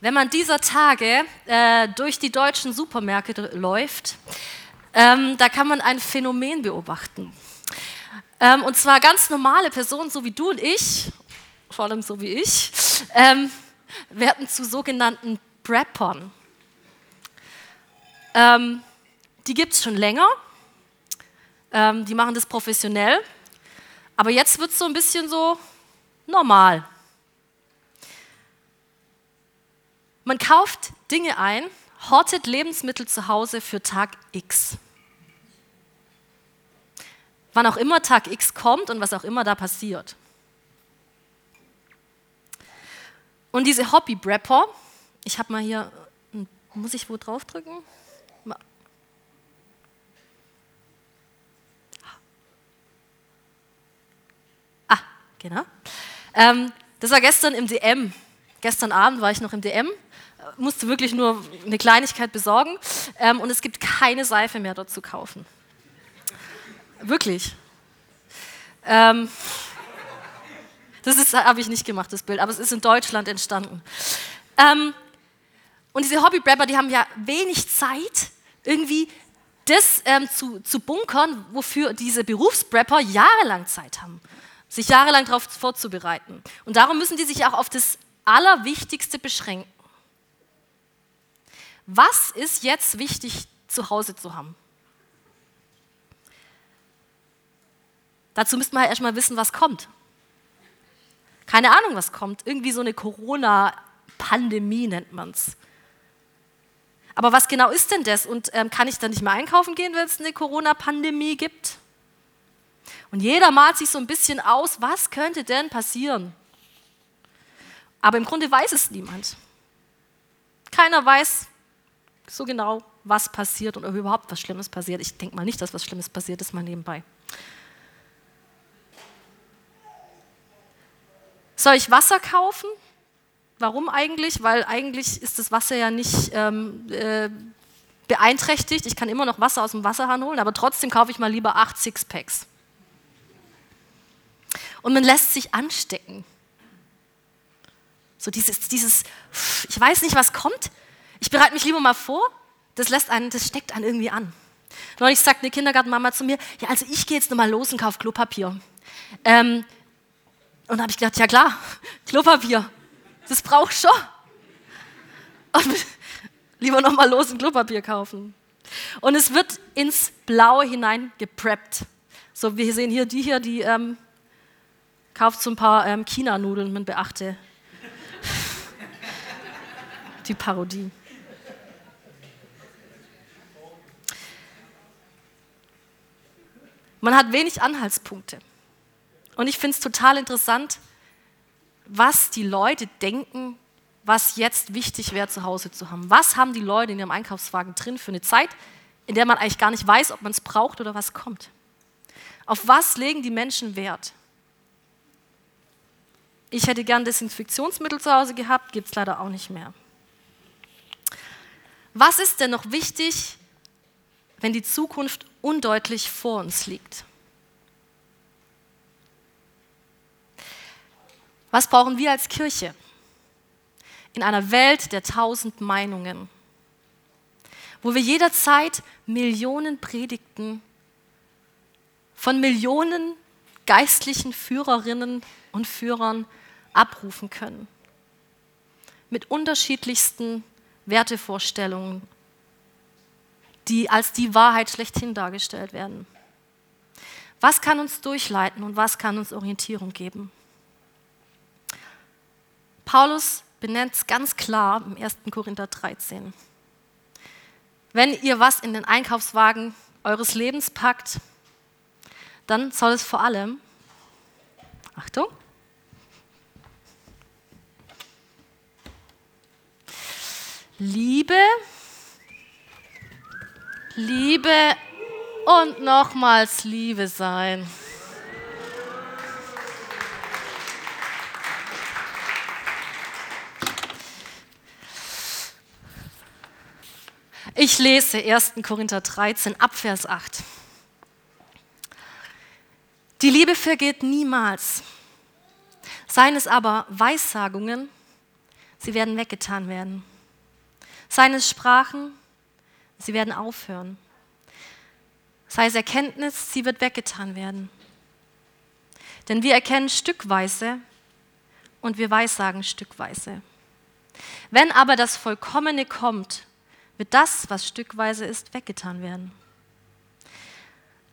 Wenn man dieser Tage äh, durch die deutschen Supermärkte läuft, ähm, da kann man ein Phänomen beobachten. Ähm, und zwar ganz normale Personen, so wie du und ich, vor allem so wie ich, ähm, werden zu sogenannten Preppern. Ähm, die gibt es schon länger, ähm, die machen das professionell, aber jetzt wird es so ein bisschen so normal. Man kauft Dinge ein, hortet Lebensmittel zu Hause für Tag X. Wann auch immer Tag X kommt und was auch immer da passiert. Und diese Hobby-Brepper, ich habe mal hier, muss ich wo draufdrücken? Ah, genau. Ähm, das war gestern im DM. Gestern Abend war ich noch im DM musste wirklich nur eine Kleinigkeit besorgen ähm, und es gibt keine Seife mehr dort zu kaufen. Wirklich. Ähm, das habe ich nicht gemacht, das Bild, aber es ist in Deutschland entstanden. Ähm, und diese Hobby-Brapper, die haben ja wenig Zeit, irgendwie das ähm, zu, zu bunkern, wofür diese Berufsbrapper jahrelang Zeit haben, sich jahrelang darauf vorzubereiten. Und darum müssen die sich auch auf das Allerwichtigste beschränken. Was ist jetzt wichtig zu Hause zu haben? Dazu müsste man halt erstmal wissen, was kommt. Keine Ahnung, was kommt. Irgendwie so eine Corona-Pandemie nennt man es. Aber was genau ist denn das? Und ähm, kann ich dann nicht mehr einkaufen gehen, wenn es eine Corona-Pandemie gibt? Und jeder malt sich so ein bisschen aus, was könnte denn passieren? Aber im Grunde weiß es niemand. Keiner weiß, so genau, was passiert und ob überhaupt was Schlimmes passiert. Ich denke mal nicht, dass was Schlimmes passiert ist, mal nebenbei. Soll ich Wasser kaufen? Warum eigentlich? Weil eigentlich ist das Wasser ja nicht ähm, äh, beeinträchtigt. Ich kann immer noch Wasser aus dem Wasserhahn holen, aber trotzdem kaufe ich mal lieber acht Sixpacks. Und man lässt sich anstecken. So dieses, dieses, ich weiß nicht, was kommt, ich bereite mich lieber mal vor, das, lässt einen, das steckt einen irgendwie an. Neulich sagt eine Kindergartenmama zu mir, ja, also ich gehe jetzt nochmal los und kaufe Klopapier. Ähm, und da habe ich gedacht, ja klar, Klopapier, das brauche ich schon. Und lieber nochmal los und Klopapier kaufen. Und es wird ins Blaue hinein gepreppt. So, wir sehen hier die hier, die ähm, kauft so ein paar ähm, China-Nudeln, man beachte die Parodie. Man hat wenig Anhaltspunkte. Und ich finde es total interessant, was die Leute denken, was jetzt wichtig wäre, zu Hause zu haben. Was haben die Leute in ihrem Einkaufswagen drin für eine Zeit, in der man eigentlich gar nicht weiß, ob man es braucht oder was kommt? Auf was legen die Menschen Wert? Ich hätte gern Desinfektionsmittel zu Hause gehabt, gibt es leider auch nicht mehr. Was ist denn noch wichtig, wenn die Zukunft undeutlich vor uns liegt. Was brauchen wir als Kirche? In einer Welt der tausend Meinungen, wo wir jederzeit Millionen Predigten von Millionen geistlichen Führerinnen und Führern abrufen können. Mit unterschiedlichsten Wertevorstellungen die als die Wahrheit schlechthin dargestellt werden. Was kann uns durchleiten und was kann uns Orientierung geben? Paulus benennt es ganz klar im 1. Korinther 13. Wenn ihr was in den Einkaufswagen eures Lebens packt, dann soll es vor allem, Achtung, Liebe, Liebe und nochmals Liebe sein. Ich lese 1. Korinther 13 Abvers 8. Die Liebe vergeht niemals. Seien es aber Weissagungen, sie werden weggetan werden. Seine Sprachen, sie werden aufhören. Sei es Erkenntnis, sie wird weggetan werden. Denn wir erkennen stückweise und wir weissagen stückweise. Wenn aber das Vollkommene kommt, wird das, was stückweise ist, weggetan werden.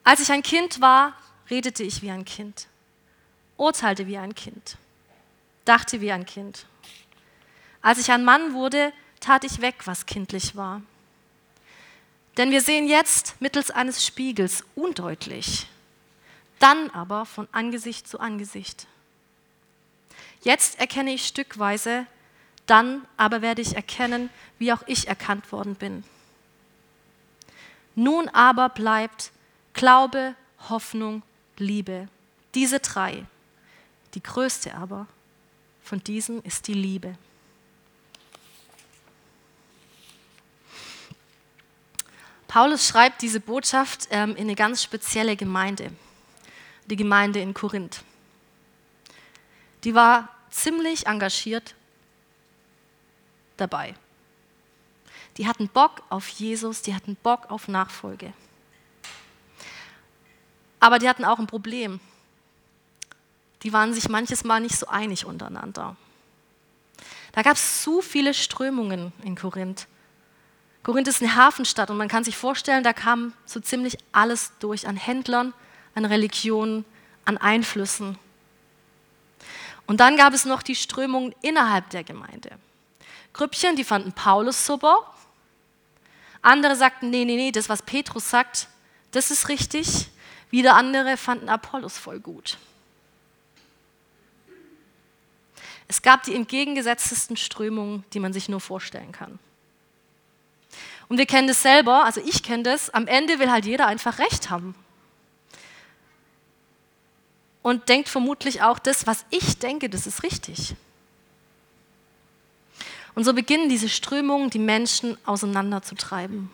Als ich ein Kind war, redete ich wie ein Kind, urteilte wie ein Kind, dachte wie ein Kind. Als ich ein Mann wurde, tat ich weg, was kindlich war. Denn wir sehen jetzt mittels eines Spiegels undeutlich, dann aber von Angesicht zu Angesicht. Jetzt erkenne ich stückweise, dann aber werde ich erkennen, wie auch ich erkannt worden bin. Nun aber bleibt Glaube, Hoffnung, Liebe. Diese drei. Die größte aber von diesen ist die Liebe. Paulus schreibt diese Botschaft ähm, in eine ganz spezielle Gemeinde, die Gemeinde in Korinth. Die war ziemlich engagiert dabei. Die hatten Bock auf Jesus, die hatten Bock auf Nachfolge. Aber die hatten auch ein Problem. Die waren sich manches Mal nicht so einig untereinander. Da gab es zu viele Strömungen in Korinth. Korinth ist eine Hafenstadt und man kann sich vorstellen, da kam so ziemlich alles durch an Händlern, an Religionen, an Einflüssen. Und dann gab es noch die Strömungen innerhalb der Gemeinde. Grüppchen, die fanden Paulus super. Andere sagten, nee, nee, nee, das, was Petrus sagt, das ist richtig. Wieder andere fanden Apollos voll gut. Es gab die entgegengesetztesten Strömungen, die man sich nur vorstellen kann. Und wir kennen das selber, also ich kenne das, am Ende will halt jeder einfach Recht haben. Und denkt vermutlich auch, das, was ich denke, das ist richtig. Und so beginnen diese Strömungen, die Menschen auseinanderzutreiben.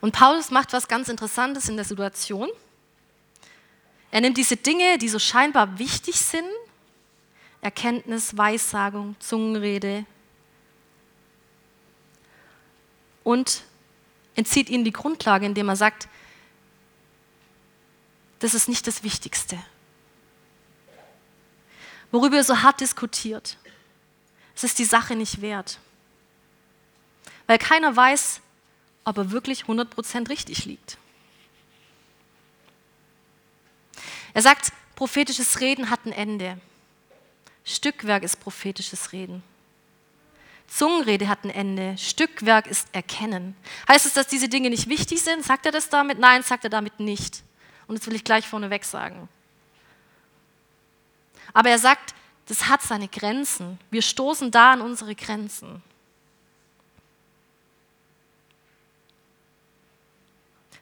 Und Paulus macht was ganz Interessantes in der Situation. Er nimmt diese Dinge, die so scheinbar wichtig sind, Erkenntnis, Weissagung, Zungenrede, und entzieht ihnen die Grundlage, indem er sagt, das ist nicht das Wichtigste. Worüber ihr so hart diskutiert, es ist die Sache nicht wert. Weil keiner weiß, ob er wirklich 100% richtig liegt. Er sagt, prophetisches Reden hat ein Ende. Stückwerk ist prophetisches Reden. Zungenrede hat ein Ende. Stückwerk ist Erkennen. Heißt es, dass diese Dinge nicht wichtig sind? Sagt er das damit? Nein, sagt er damit nicht. Und das will ich gleich vorneweg sagen. Aber er sagt, das hat seine Grenzen. Wir stoßen da an unsere Grenzen.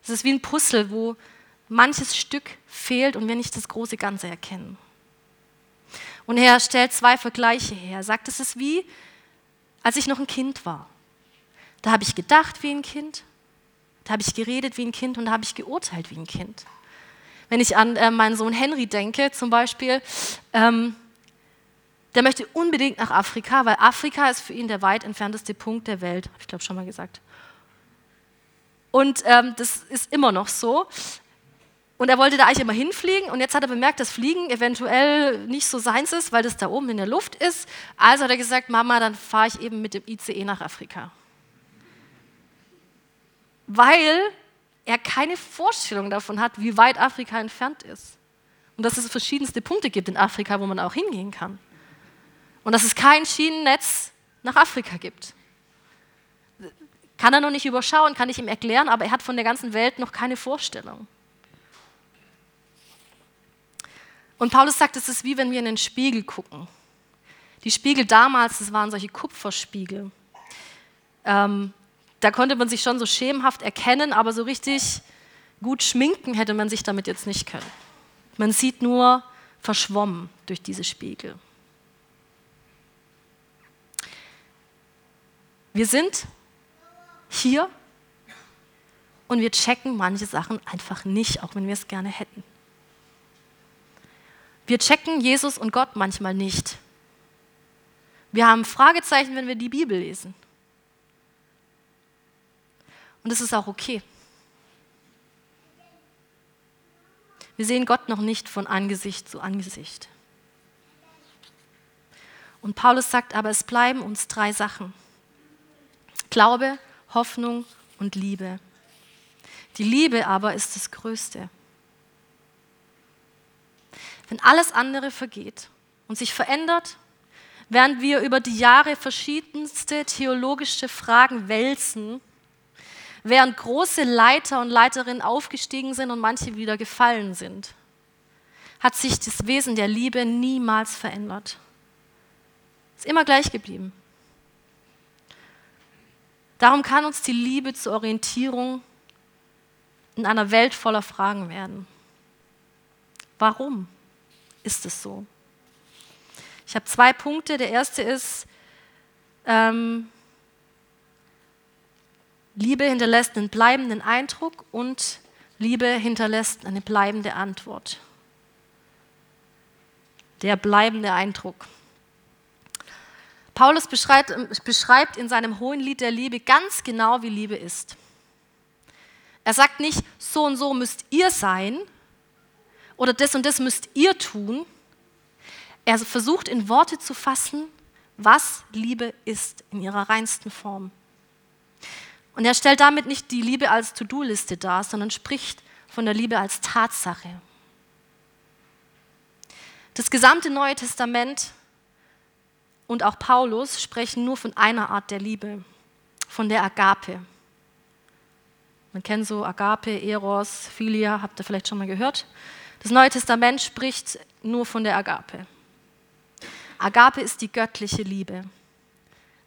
Es ist wie ein Puzzle, wo manches Stück fehlt und wir nicht das große Ganze erkennen. Und er stellt zwei Vergleiche her. Er sagt, es ist wie, als ich noch ein Kind war. Da habe ich gedacht wie ein Kind, da habe ich geredet wie ein Kind und da habe ich geurteilt wie ein Kind. Wenn ich an äh, meinen Sohn Henry denke, zum Beispiel, ähm, der möchte unbedingt nach Afrika, weil Afrika ist für ihn der weit entfernteste Punkt der Welt, habe ich glaube schon mal gesagt. Und ähm, das ist immer noch so. Und er wollte da eigentlich immer hinfliegen und jetzt hat er bemerkt, dass Fliegen eventuell nicht so seins ist, weil das da oben in der Luft ist. Also hat er gesagt, Mama, dann fahre ich eben mit dem ICE nach Afrika. Weil er keine Vorstellung davon hat, wie weit Afrika entfernt ist. Und dass es verschiedenste Punkte gibt in Afrika, wo man auch hingehen kann. Und dass es kein Schienennetz nach Afrika gibt. Kann er noch nicht überschauen, kann ich ihm erklären, aber er hat von der ganzen Welt noch keine Vorstellung. Und Paulus sagt, es ist wie wenn wir in den Spiegel gucken. Die Spiegel damals, das waren solche Kupferspiegel. Ähm, da konnte man sich schon so schemenhaft erkennen, aber so richtig gut schminken hätte man sich damit jetzt nicht können. Man sieht nur verschwommen durch diese Spiegel. Wir sind hier und wir checken manche Sachen einfach nicht, auch wenn wir es gerne hätten. Wir checken Jesus und Gott manchmal nicht. Wir haben Fragezeichen, wenn wir die Bibel lesen. Und das ist auch okay. Wir sehen Gott noch nicht von Angesicht zu Angesicht. Und Paulus sagt aber, es bleiben uns drei Sachen. Glaube, Hoffnung und Liebe. Die Liebe aber ist das Größte. Wenn alles andere vergeht und sich verändert, während wir über die Jahre verschiedenste theologische Fragen wälzen, während große Leiter und Leiterinnen aufgestiegen sind und manche wieder gefallen sind, hat sich das Wesen der Liebe niemals verändert. Ist immer gleich geblieben. Darum kann uns die Liebe zur Orientierung in einer Welt voller Fragen werden. Warum ist es so? Ich habe zwei Punkte. Der erste ist, ähm, Liebe hinterlässt einen bleibenden Eindruck und Liebe hinterlässt eine bleibende Antwort. Der bleibende Eindruck. Paulus beschreibt, beschreibt in seinem hohen Lied der Liebe ganz genau, wie Liebe ist. Er sagt nicht, so und so müsst ihr sein oder das und das müsst ihr tun. Er versucht in Worte zu fassen, was Liebe ist in ihrer reinsten Form. Und er stellt damit nicht die Liebe als To-Do-Liste dar, sondern spricht von der Liebe als Tatsache. Das gesamte Neue Testament und auch Paulus sprechen nur von einer Art der Liebe, von der Agape. Man kennt so Agape, Eros, Philia, habt ihr vielleicht schon mal gehört. Das Neue Testament spricht nur von der Agape. Agape ist die göttliche Liebe.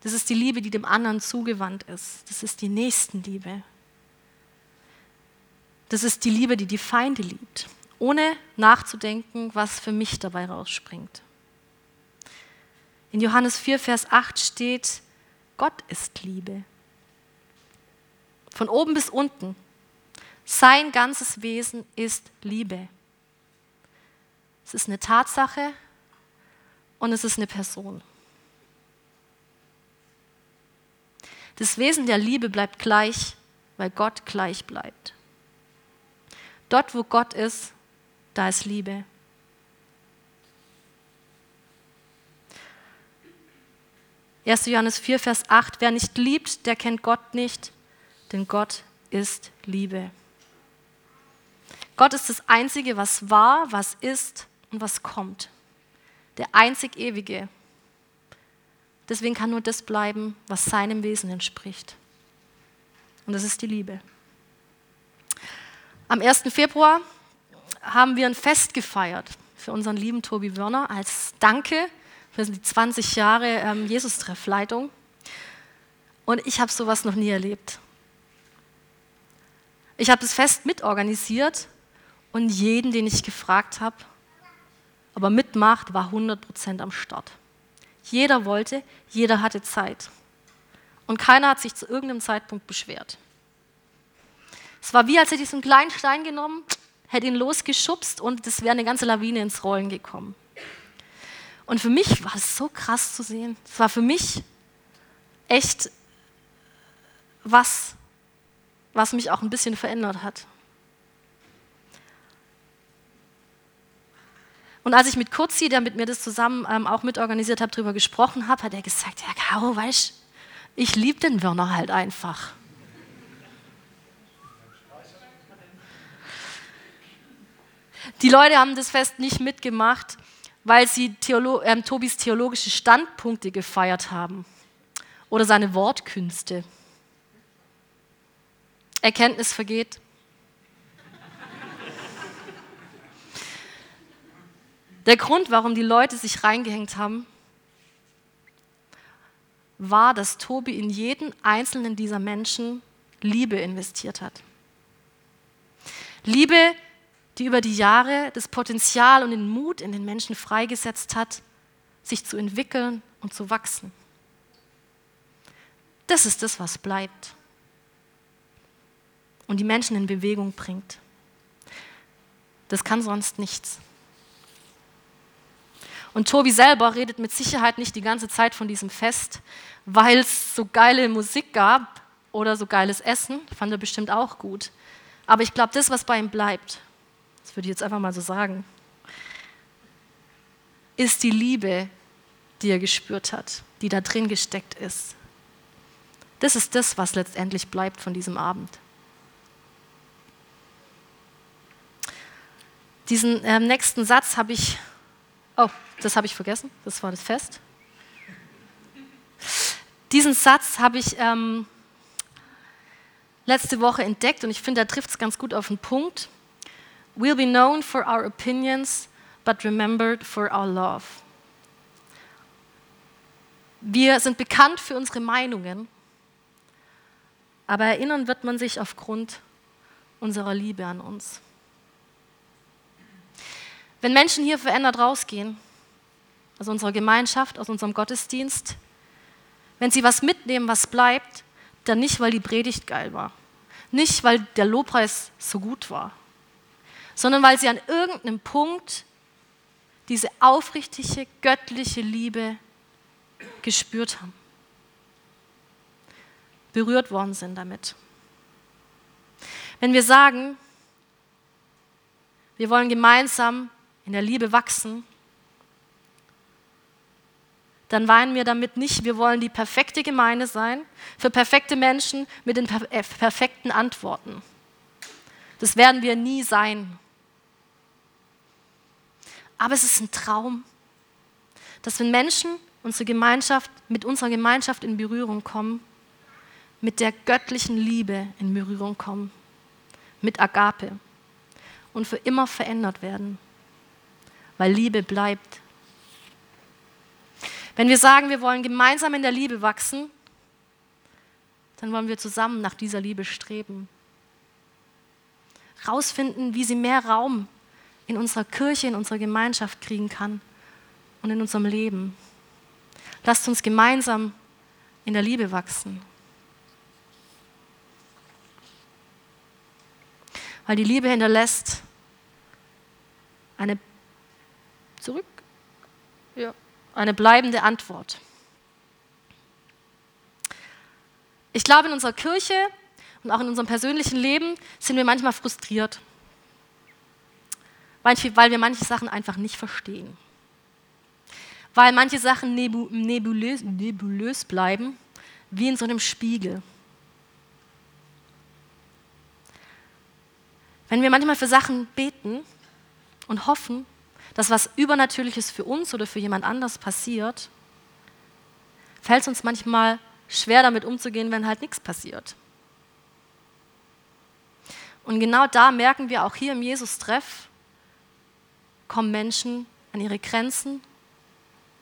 Das ist die Liebe, die dem anderen zugewandt ist. Das ist die Nächstenliebe. Das ist die Liebe, die die Feinde liebt, ohne nachzudenken, was für mich dabei rausspringt. In Johannes 4, Vers 8 steht, Gott ist Liebe. Von oben bis unten. Sein ganzes Wesen ist Liebe. Es ist eine Tatsache und es ist eine Person. Das Wesen der Liebe bleibt gleich, weil Gott gleich bleibt. Dort, wo Gott ist, da ist Liebe. Erst Johannes 4, Vers 8, wer nicht liebt, der kennt Gott nicht, denn Gott ist Liebe. Gott ist das Einzige, was war, was ist und was kommt. Der einzig Ewige, Deswegen kann nur das bleiben, was seinem Wesen entspricht. Und das ist die Liebe. Am 1. Februar haben wir ein Fest gefeiert für unseren lieben Tobi Wörner als Danke für die 20 Jahre ähm, Jesus-Treffleitung. Und ich habe sowas noch nie erlebt. Ich habe das Fest mitorganisiert und jeden, den ich gefragt habe, aber mitmacht, war 100% am Start. Jeder wollte, jeder hatte Zeit. Und keiner hat sich zu irgendeinem Zeitpunkt beschwert. Es war wie, als hätte ich so einen kleinen Stein genommen, hätte ihn losgeschubst und es wäre eine ganze Lawine ins Rollen gekommen. Und für mich war es so krass zu sehen. Es war für mich echt was, was mich auch ein bisschen verändert hat. Und als ich mit Kurzi, der mit mir das zusammen ähm, auch mitorganisiert hat, darüber gesprochen habe, hat er gesagt, ja Caro, weißt ich liebe den Werner halt einfach. Die Leute haben das Fest nicht mitgemacht, weil sie Theolo äh, Tobis theologische Standpunkte gefeiert haben oder seine Wortkünste. Erkenntnis vergeht, Der Grund, warum die Leute sich reingehängt haben, war, dass Tobi in jeden einzelnen dieser Menschen Liebe investiert hat. Liebe, die über die Jahre das Potenzial und den Mut in den Menschen freigesetzt hat, sich zu entwickeln und zu wachsen. Das ist das, was bleibt und die Menschen in Bewegung bringt. Das kann sonst nichts. Und Tobi selber redet mit Sicherheit nicht die ganze Zeit von diesem Fest, weil es so geile Musik gab oder so geiles Essen. Fand er bestimmt auch gut. Aber ich glaube, das, was bei ihm bleibt, das würde ich jetzt einfach mal so sagen, ist die Liebe, die er gespürt hat, die da drin gesteckt ist. Das ist das, was letztendlich bleibt von diesem Abend. Diesen äh, nächsten Satz habe ich, oh, das habe ich vergessen, das war das Fest. Diesen Satz habe ich ähm, letzte Woche entdeckt und ich finde, da trifft es ganz gut auf den Punkt. We'll be known for our opinions, but remembered for our love. Wir sind bekannt für unsere Meinungen, aber erinnern wird man sich aufgrund unserer Liebe an uns. Wenn Menschen hier verändert rausgehen, aus unserer Gemeinschaft, aus unserem Gottesdienst, wenn sie was mitnehmen, was bleibt, dann nicht, weil die Predigt geil war, nicht, weil der Lobpreis so gut war, sondern weil sie an irgendeinem Punkt diese aufrichtige, göttliche Liebe gespürt haben berührt worden sind damit. Wenn wir sagen, wir wollen gemeinsam in der Liebe wachsen, dann weinen wir damit nicht, wir wollen die perfekte Gemeinde sein, für perfekte Menschen mit den äh, perfekten Antworten. Das werden wir nie sein. Aber es ist ein Traum, dass wenn Menschen unsere Gemeinschaft, mit unserer Gemeinschaft in Berührung kommen, mit der göttlichen Liebe in Berührung kommen, mit Agape und für immer verändert werden, weil Liebe bleibt. Wenn wir sagen, wir wollen gemeinsam in der Liebe wachsen, dann wollen wir zusammen nach dieser Liebe streben. Rausfinden, wie sie mehr Raum in unserer Kirche, in unserer Gemeinschaft kriegen kann und in unserem Leben. Lasst uns gemeinsam in der Liebe wachsen. weil die Liebe hinterlässt eine zurück ja, eine bleibende Antwort. Ich glaube, in unserer Kirche und auch in unserem persönlichen Leben sind wir manchmal frustriert, weil wir manche Sachen einfach nicht verstehen. Weil manche Sachen nebulös, nebulös bleiben, wie in so einem Spiegel. Wenn wir manchmal für Sachen beten und hoffen, dass was Übernatürliches für uns oder für jemand anders passiert, fällt es uns manchmal schwer damit umzugehen, wenn halt nichts passiert. Und genau da merken wir auch hier im Jesus-Treff, kommen Menschen an ihre Grenzen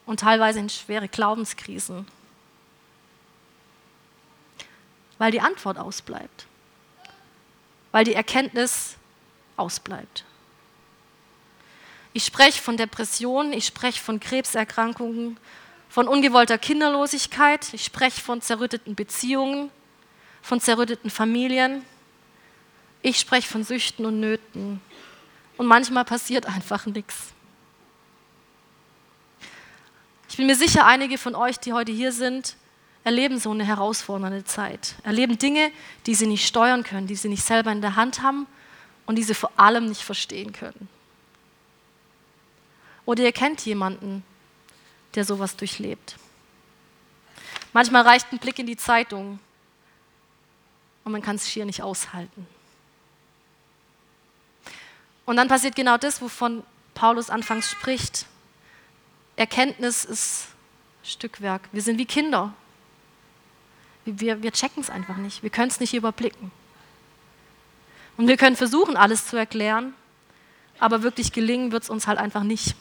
und teilweise in schwere Glaubenskrisen, weil die Antwort ausbleibt, weil die Erkenntnis ausbleibt. Ich spreche von Depressionen, ich spreche von Krebserkrankungen, von ungewollter Kinderlosigkeit, ich spreche von zerrütteten Beziehungen, von zerrütteten Familien, ich spreche von Süchten und Nöten. Und manchmal passiert einfach nichts. Ich bin mir sicher, einige von euch, die heute hier sind, erleben so eine herausfordernde Zeit, erleben Dinge, die sie nicht steuern können, die sie nicht selber in der Hand haben und die sie vor allem nicht verstehen können. Oder ihr kennt jemanden, der sowas durchlebt. Manchmal reicht ein Blick in die Zeitung und man kann es schier nicht aushalten. Und dann passiert genau das, wovon Paulus anfangs spricht. Erkenntnis ist Stückwerk. Wir sind wie Kinder. Wir, wir checken es einfach nicht. Wir können es nicht überblicken. Und wir können versuchen, alles zu erklären, aber wirklich gelingen wird es uns halt einfach nicht.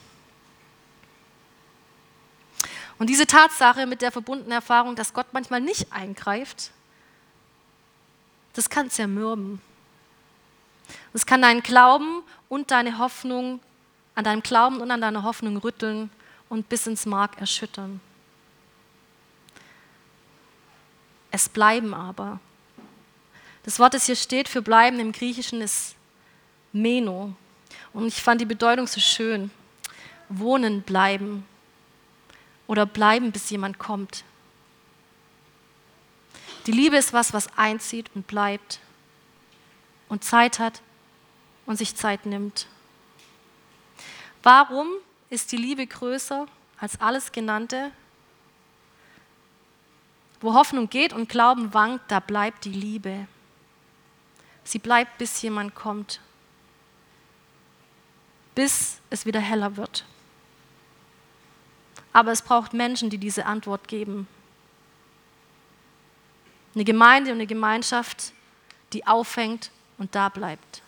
Und diese Tatsache mit der verbundenen Erfahrung, dass Gott manchmal nicht eingreift, das kann zermürben. Das kann deinen Glauben und deine Hoffnung, an deinem Glauben und an deiner Hoffnung rütteln und bis ins Mark erschüttern. Es bleiben aber das Wort, das hier steht für bleiben im Griechischen, ist Meno. Und ich fand die Bedeutung so schön, wohnen bleiben oder bleiben, bis jemand kommt. Die Liebe ist was, was einzieht und bleibt und Zeit hat und sich Zeit nimmt. Warum ist die Liebe größer als alles Genannte? Wo Hoffnung geht und Glauben wankt, da bleibt die Liebe. Sie bleibt, bis jemand kommt, bis es wieder heller wird. Aber es braucht Menschen, die diese Antwort geben. Eine Gemeinde und eine Gemeinschaft, die aufhängt und da bleibt.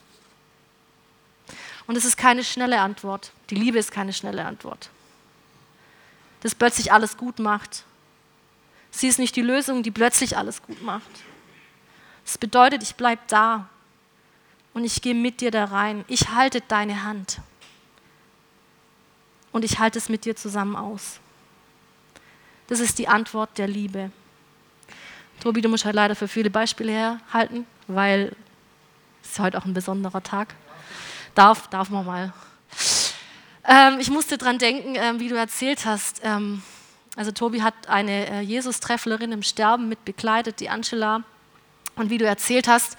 Und es ist keine schnelle Antwort. Die Liebe ist keine schnelle Antwort. Das plötzlich alles gut macht. Sie ist nicht die Lösung, die plötzlich alles gut macht. Das bedeutet, ich bleibe da und ich gehe mit dir da rein. Ich halte deine Hand und ich halte es mit dir zusammen aus. Das ist die Antwort der Liebe. Tobi, du musst halt leider für viele Beispiele herhalten, weil es ist heute auch ein besonderer Tag. Darf, darf man mal. Ähm, ich musste dran denken, ähm, wie du erzählt hast. Ähm, also Tobi hat eine äh, Jesus-Trefflerin im Sterben mit begleitet, die Angela. Und wie du erzählt hast,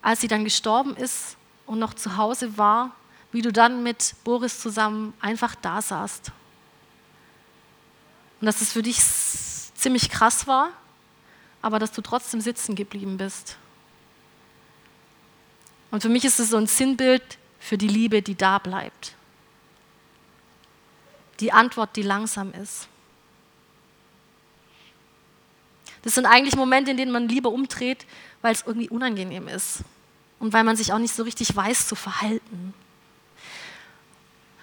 als sie dann gestorben ist und noch zu Hause war, wie du dann mit Boris zusammen einfach da saßt. Und dass es für dich ziemlich krass war, aber dass du trotzdem sitzen geblieben bist. Und für mich ist es so ein Sinnbild für die Liebe, die da bleibt. Die Antwort, die langsam ist. Das sind eigentlich Momente, in denen man lieber umdreht, weil es irgendwie unangenehm ist und weil man sich auch nicht so richtig weiß zu verhalten.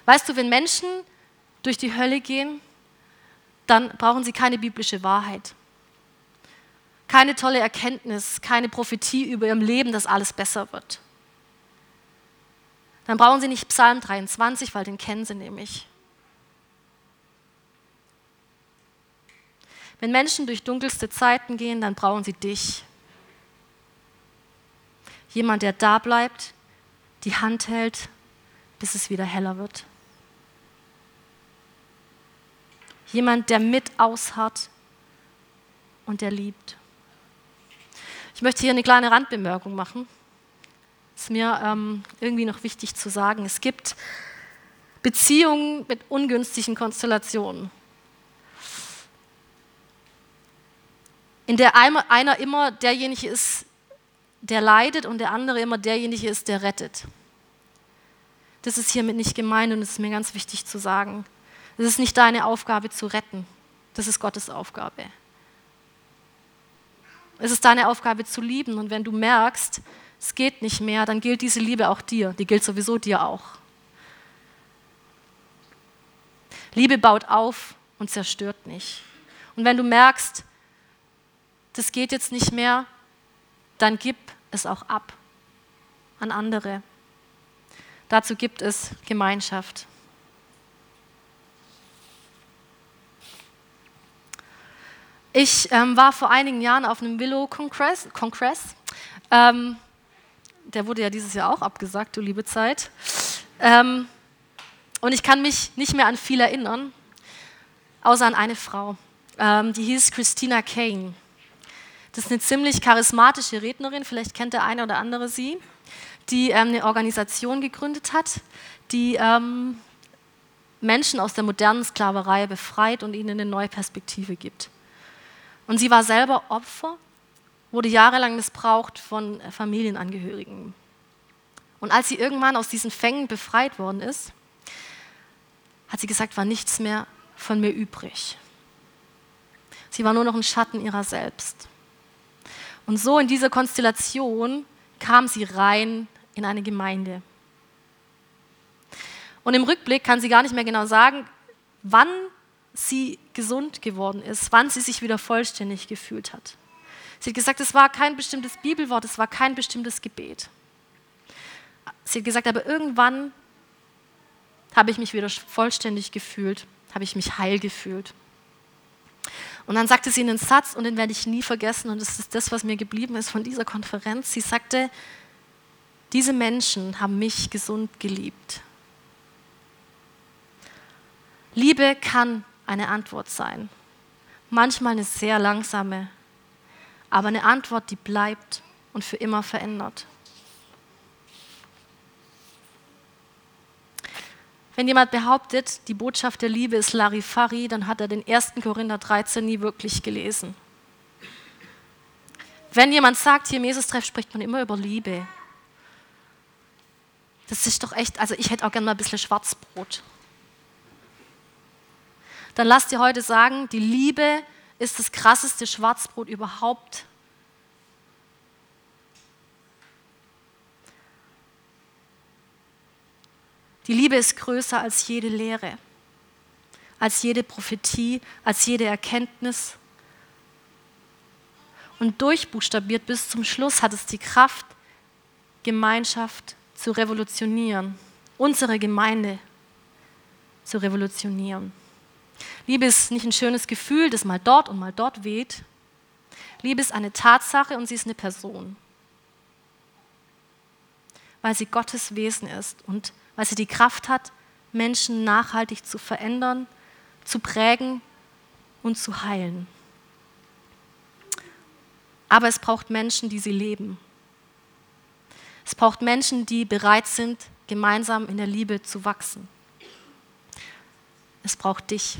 Weißt du, wenn Menschen durch die Hölle gehen, dann brauchen sie keine biblische Wahrheit, keine tolle Erkenntnis, keine Prophetie über ihrem Leben, dass alles besser wird. Dann brauchen sie nicht Psalm 23, weil den kennen sie nämlich. Wenn Menschen durch dunkelste Zeiten gehen, dann brauchen sie dich. Jemand, der da bleibt, die Hand hält, bis es wieder heller wird. Jemand, der mit ausharrt und der liebt. Ich möchte hier eine kleine Randbemerkung machen. Ist mir ähm, irgendwie noch wichtig zu sagen. Es gibt Beziehungen mit ungünstigen Konstellationen. In der einer immer derjenige ist, der leidet und der andere immer derjenige ist, der rettet. Das ist hiermit nicht gemeint und es ist mir ganz wichtig zu sagen. Es ist nicht deine Aufgabe zu retten, das ist Gottes Aufgabe. Es ist deine Aufgabe zu lieben und wenn du merkst, es geht nicht mehr, dann gilt diese Liebe auch dir, die gilt sowieso dir auch. Liebe baut auf und zerstört nicht. Und wenn du merkst, das geht jetzt nicht mehr, dann gib es auch ab an andere. Dazu gibt es Gemeinschaft. Ich ähm, war vor einigen Jahren auf einem Willow-Kongress. Ähm, der wurde ja dieses Jahr auch abgesagt, du liebe Zeit. Ähm, und ich kann mich nicht mehr an viel erinnern, außer an eine Frau. Ähm, die hieß Christina Kane. Das ist eine ziemlich charismatische Rednerin, vielleicht kennt der eine oder andere sie, die ähm, eine Organisation gegründet hat, die ähm, Menschen aus der modernen Sklaverei befreit und ihnen eine neue Perspektive gibt. Und sie war selber Opfer, wurde jahrelang missbraucht von äh, Familienangehörigen. Und als sie irgendwann aus diesen Fängen befreit worden ist, hat sie gesagt, war nichts mehr von mir übrig. Sie war nur noch ein Schatten ihrer selbst. Und so in dieser Konstellation kam sie rein in eine Gemeinde. Und im Rückblick kann sie gar nicht mehr genau sagen, wann sie gesund geworden ist, wann sie sich wieder vollständig gefühlt hat. Sie hat gesagt, es war kein bestimmtes Bibelwort, es war kein bestimmtes Gebet. Sie hat gesagt, aber irgendwann habe ich mich wieder vollständig gefühlt, habe ich mich heil gefühlt. Und dann sagte sie einen Satz, und den werde ich nie vergessen, und das ist das, was mir geblieben ist von dieser Konferenz. Sie sagte, diese Menschen haben mich gesund geliebt. Liebe kann eine Antwort sein. Manchmal eine sehr langsame, aber eine Antwort, die bleibt und für immer verändert. Wenn jemand behauptet, die Botschaft der Liebe ist Larifari, dann hat er den 1. Korinther 13 nie wirklich gelesen. Wenn jemand sagt, hier im Jesus-Treff spricht man immer über Liebe. Das ist doch echt, also ich hätte auch gerne mal ein bisschen Schwarzbrot. Dann lass dir heute sagen, die Liebe ist das krasseste Schwarzbrot überhaupt. Die Liebe ist größer als jede Lehre, als jede Prophetie, als jede Erkenntnis. Und durchbuchstabiert bis zum Schluss hat es die Kraft, Gemeinschaft zu revolutionieren, unsere Gemeinde zu revolutionieren. Liebe ist nicht ein schönes Gefühl, das mal dort und mal dort weht. Liebe ist eine Tatsache und sie ist eine Person, weil sie Gottes Wesen ist und weil sie die Kraft hat, Menschen nachhaltig zu verändern, zu prägen und zu heilen. Aber es braucht Menschen, die sie leben. Es braucht Menschen, die bereit sind, gemeinsam in der Liebe zu wachsen. Es braucht dich.